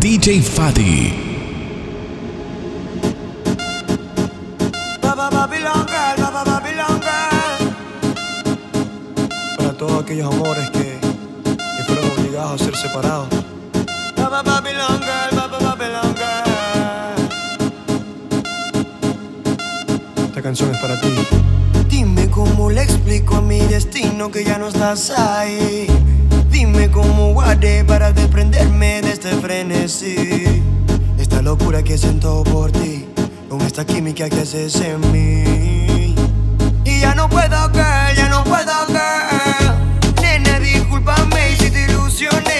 DJ Fadi. Para todos aquellos amores que, que fueron obligados a ser separados. Esta canción es para ti. Dime cómo le explico a mi destino que ya no estás ahí. Dime cómo guardé para desprenderme de este frenesí. Esta locura que siento por ti, con esta química que haces en mí. Y ya no puedo que, ya no puedo que. Nena, discúlpame si te ilusioné,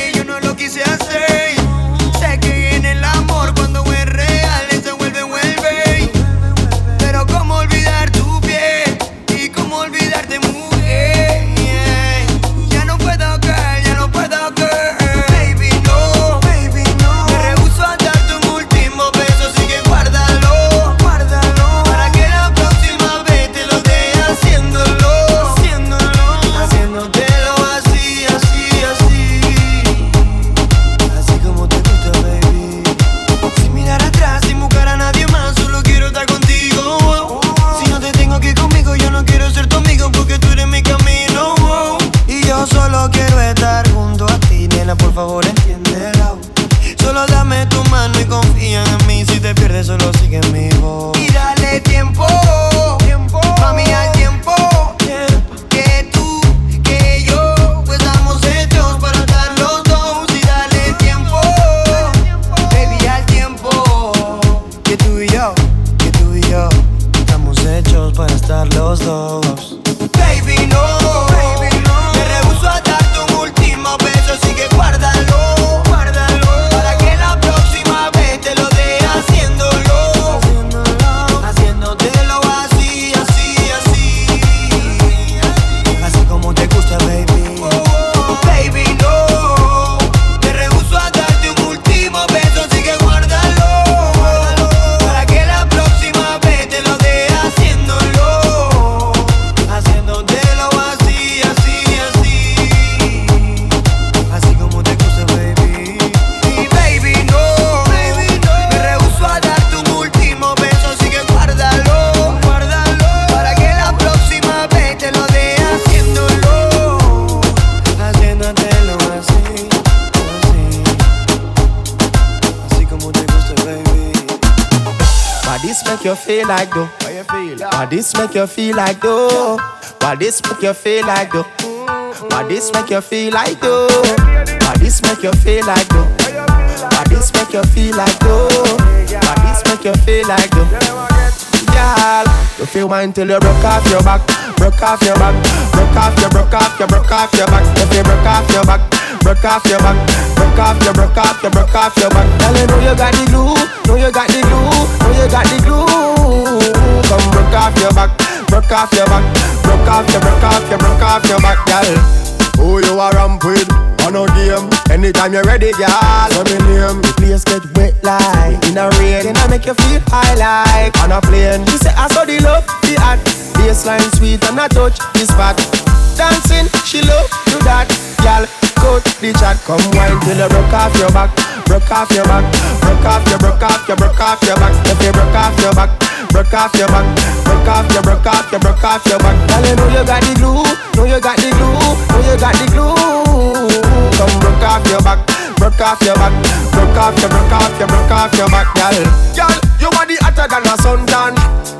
make you feel like though? Why this make you feel like though? Why this make you feel like though? Why this make you feel like though? Why this make you feel like though? Why this make you feel like though? Girl, you feel mine till you broke off your back, broke off your back, broke off your, broke off your, broke off your back. If you broke off your back, broke off your back, broke off your, broke off your, broke off your back. Girl, you know you got the glue, know you got the glue, know you got the glue. Come broke off your back, broke off your back, broke off your, broke off your, broke off your back, girl. Who you are ramp with? On no game. Anytime you're ready, girl. Let me name. The place get wet like in a rain. Can I make you feel high like on a plane? She say I saw the love, the hot. Baseline sweet and I touch the spot. Dancing, she love do that, girl. Coat the chat, come wine till you broke off your back, broke off your back, broke off your, broke off your, broke off your back. If you broke off your back, broke off your back, broke off your, broke off your, broke off your back. Girl, you know you got the glue, know you got the glue, know you got the glue. Come broke off your back, broke off your back, broke off your, broke off your, broke off your back, girl. Girl, you are the hotter than a suntan.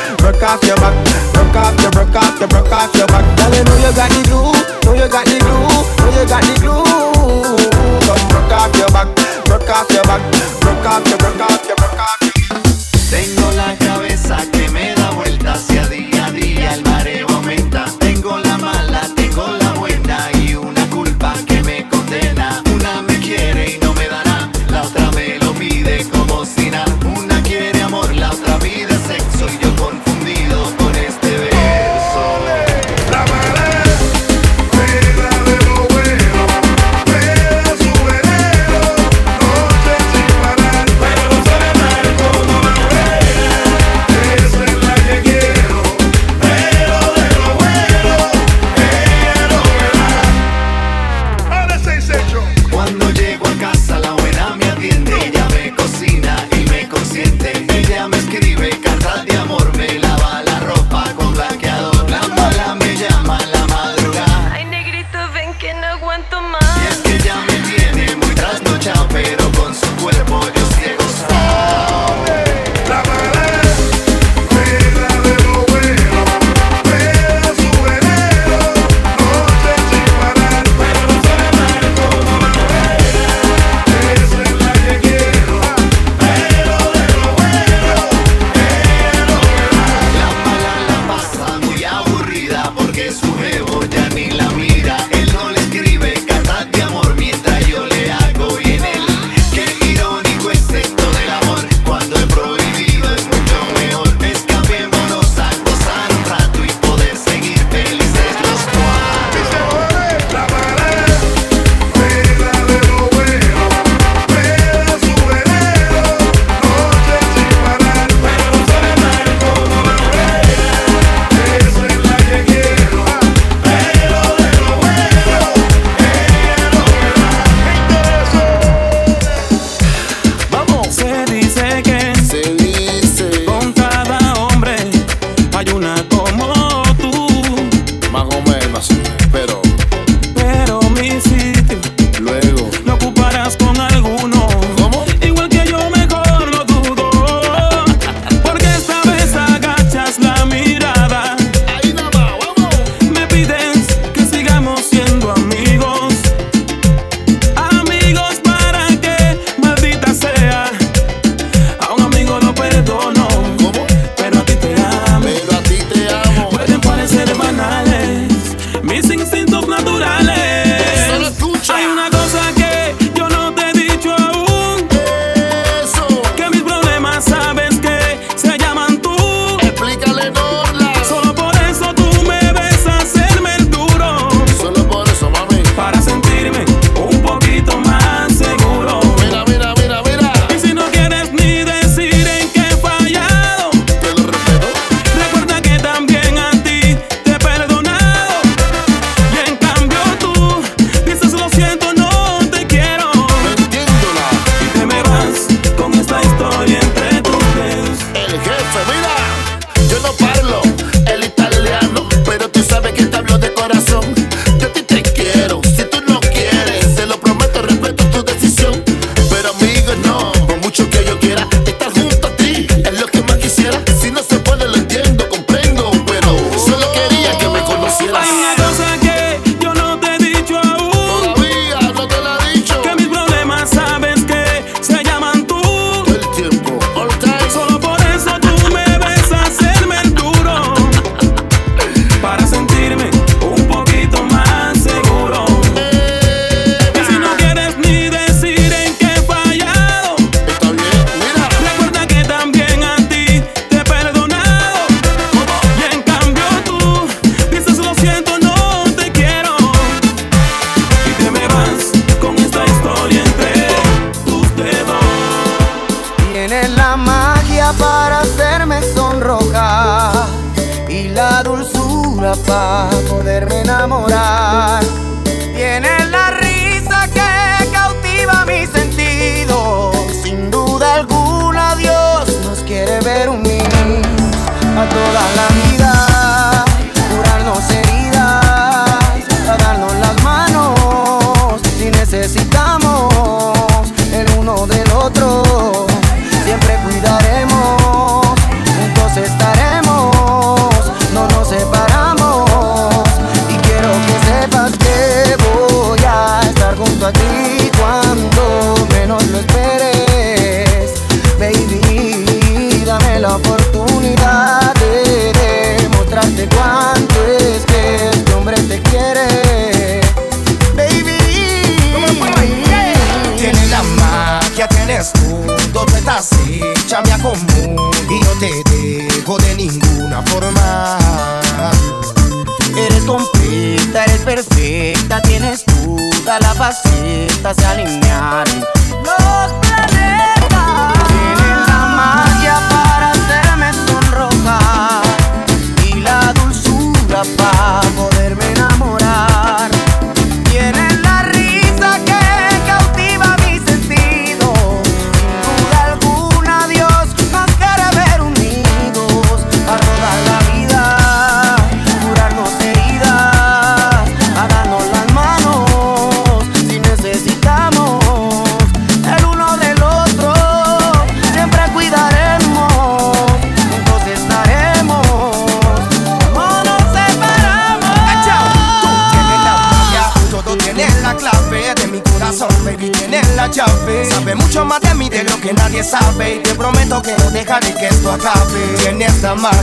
broke off your back, broke off your, broke off your, broke off your back. Girl, you know you got the glue, know you got the glue, know you got the glue. Just broke off your back, broke off your back, broke off your, broke off your, broke off your. Single life.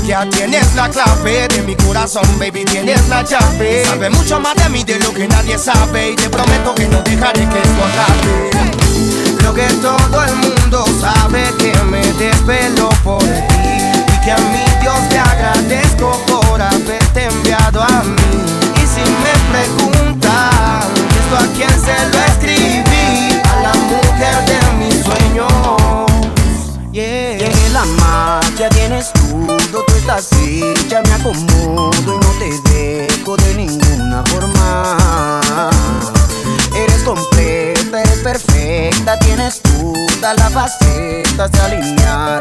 Ya tienes la clave de mi corazón, baby, tienes la llave. Sabe mucho más de mí de lo que nadie sabe y te prometo que no dejaré que esto acabe. Creo que todo el mundo sabe que me desvelo por ti y que a mi Dios te agradezco por haberte enviado a mí. Y si me preguntan esto a quién se lo así ya me acomodo y no te dejo de ninguna forma. Eres completa, eres perfecta, tienes todas las facetas de alinear.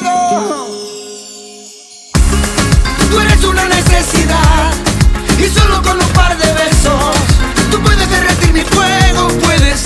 Tú eres una necesidad y solo con un par de besos tú puedes derretir mi fuego, puedes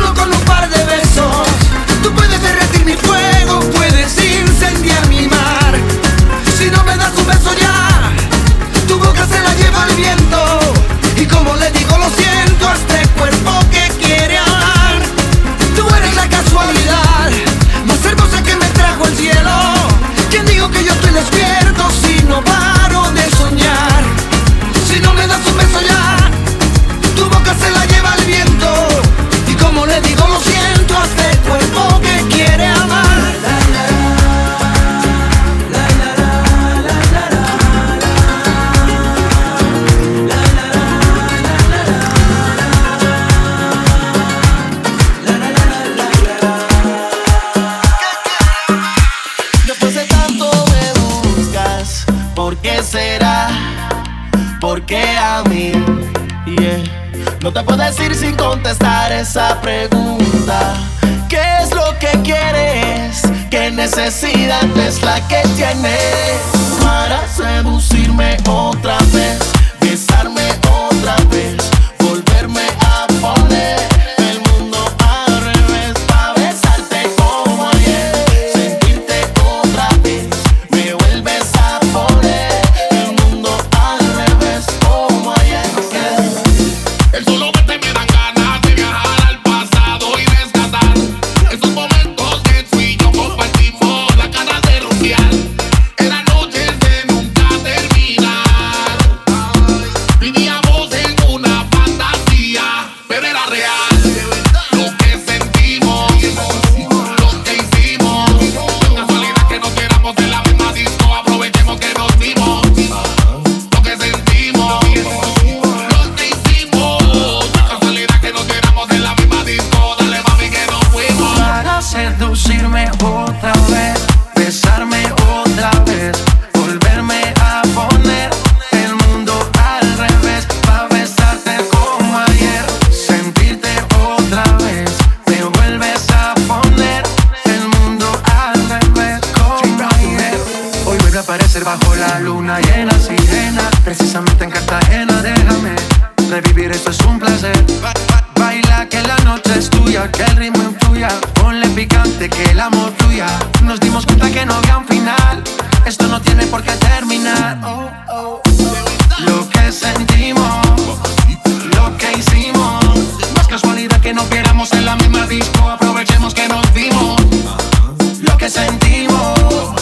solo con un par de besos, tú puedes derretir mi fuego. ¿Por qué será? ¿Por qué a mí? No te puedo decir sin contestar esa pregunta. ¿Qué es lo que quieres? ¿Qué necesidad es la que tienes para seducirme otra vez? seguimos.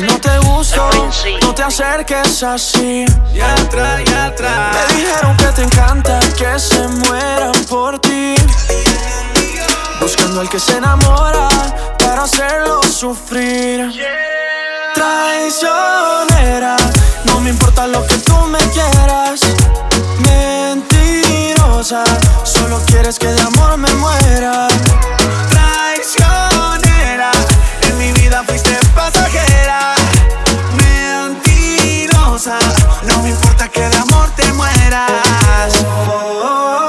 Que no te gusto, no te acerques así. Ya atrás, ya atrás. Me dijeron que te encanta que se mueran por ti. Buscando al que se enamora para hacerlo sufrir. Traicionera, no me importa lo que tú me quieras. Mentirosa, solo quieres que de amor me muera. Traicionera, en mi vida fuiste Mentirosa, no me importa que de amor te mueras. Oh, oh,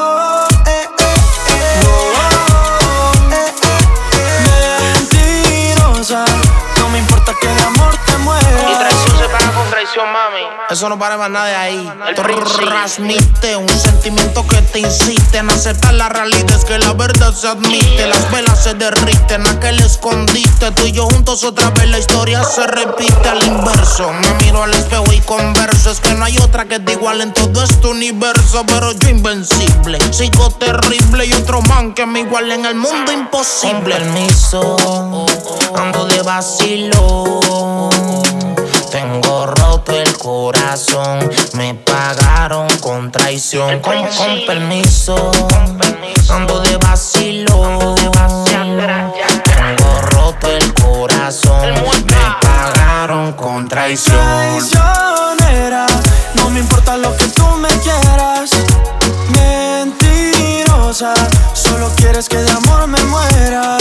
traición, mami. Eso no para más nada de ahí. El transmite un sentimiento que te insiste en aceptar la realidad. Es que la verdad se admite. Las velas se derriten, aquel escondite. Tú y yo juntos otra vez la historia se repite al inverso. Me miro al espejo y converso. Es que no hay otra que te igual en todo este universo. Pero yo invencible, sigo terrible. Y otro man que me iguale en el mundo imposible. Con permiso, ando de vacilo. Tengo roto el corazón, me pagaron con traición. Con, con permiso, ando de vacilo. Tengo roto el corazón, me pagaron con traición. Traicionera, no me importa lo que tú me quieras. Mentirosa, solo quieres que de amor me muera.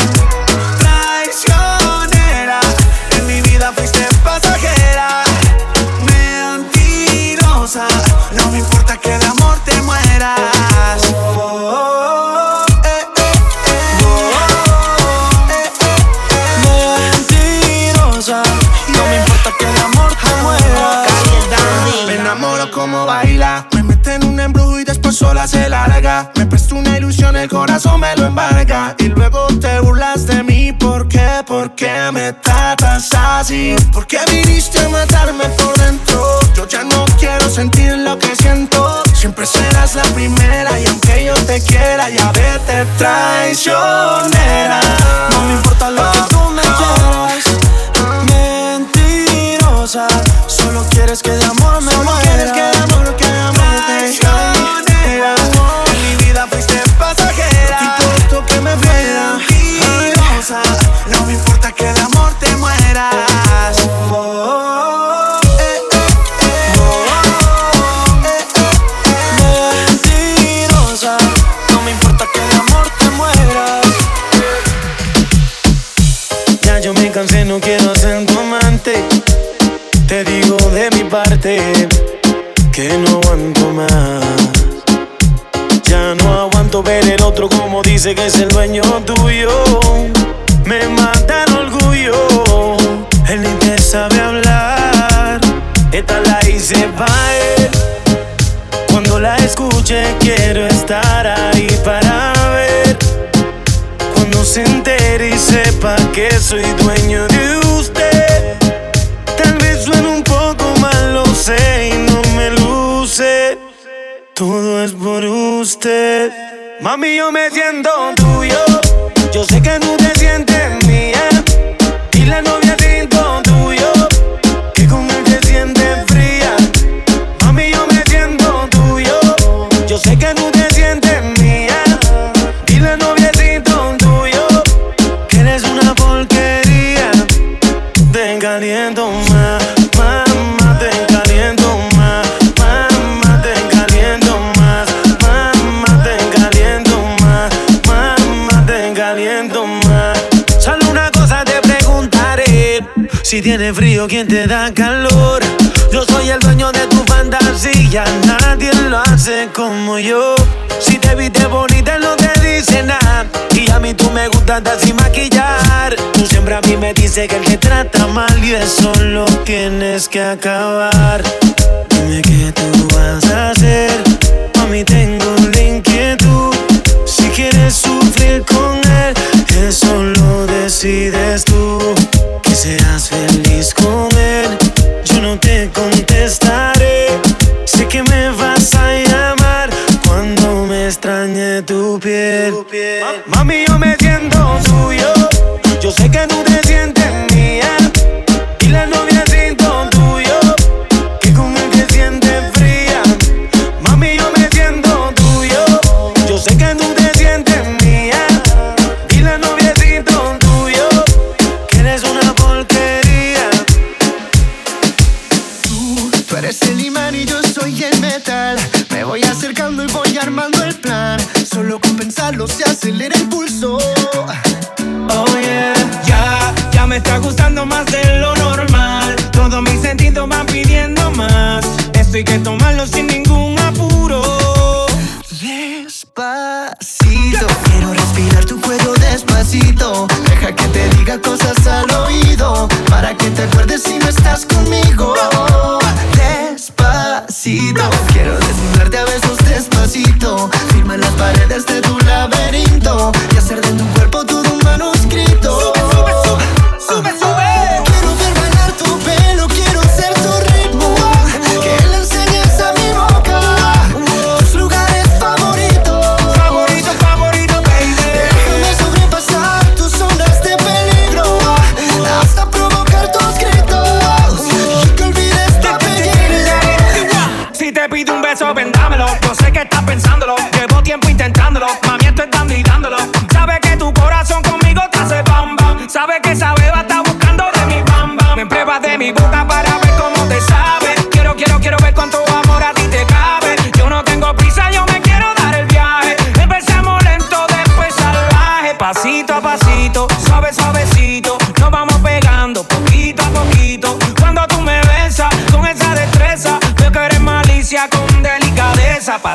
Qué? ¿Por qué me tratas así? ¿Por qué viniste a matarme por dentro? Yo ya no quiero sentir lo que siento. Siempre serás la primera. Y aunque yo te quiera, ya vete traicionera. Que es el dueño tuyo. Me mata el orgullo. Él ni te sabe hablar. Esta la hice pa' él. Cuando la escuche quiero estar ahí para ver. Cuando se entere y sepa que soy dueño de usted. Tal vez suene un poco mal, lo sé y no me luce. Todo es por usted. Mami, yo me siento tiene frío, ¿quién te da calor? Yo soy el dueño de tu fantasía, nadie lo hace como yo. Si te viste bonita no te dice nada Y a mí tú me gustas andar sin maquillar. Tú siempre a mí me dices que el que trata mal Y eso lo tienes que acabar. Dime qué tú vas a hacer. Mami tengo la inquietud. Si quieres sufrir con él Eso lo decides tú seas feliz con él si no estás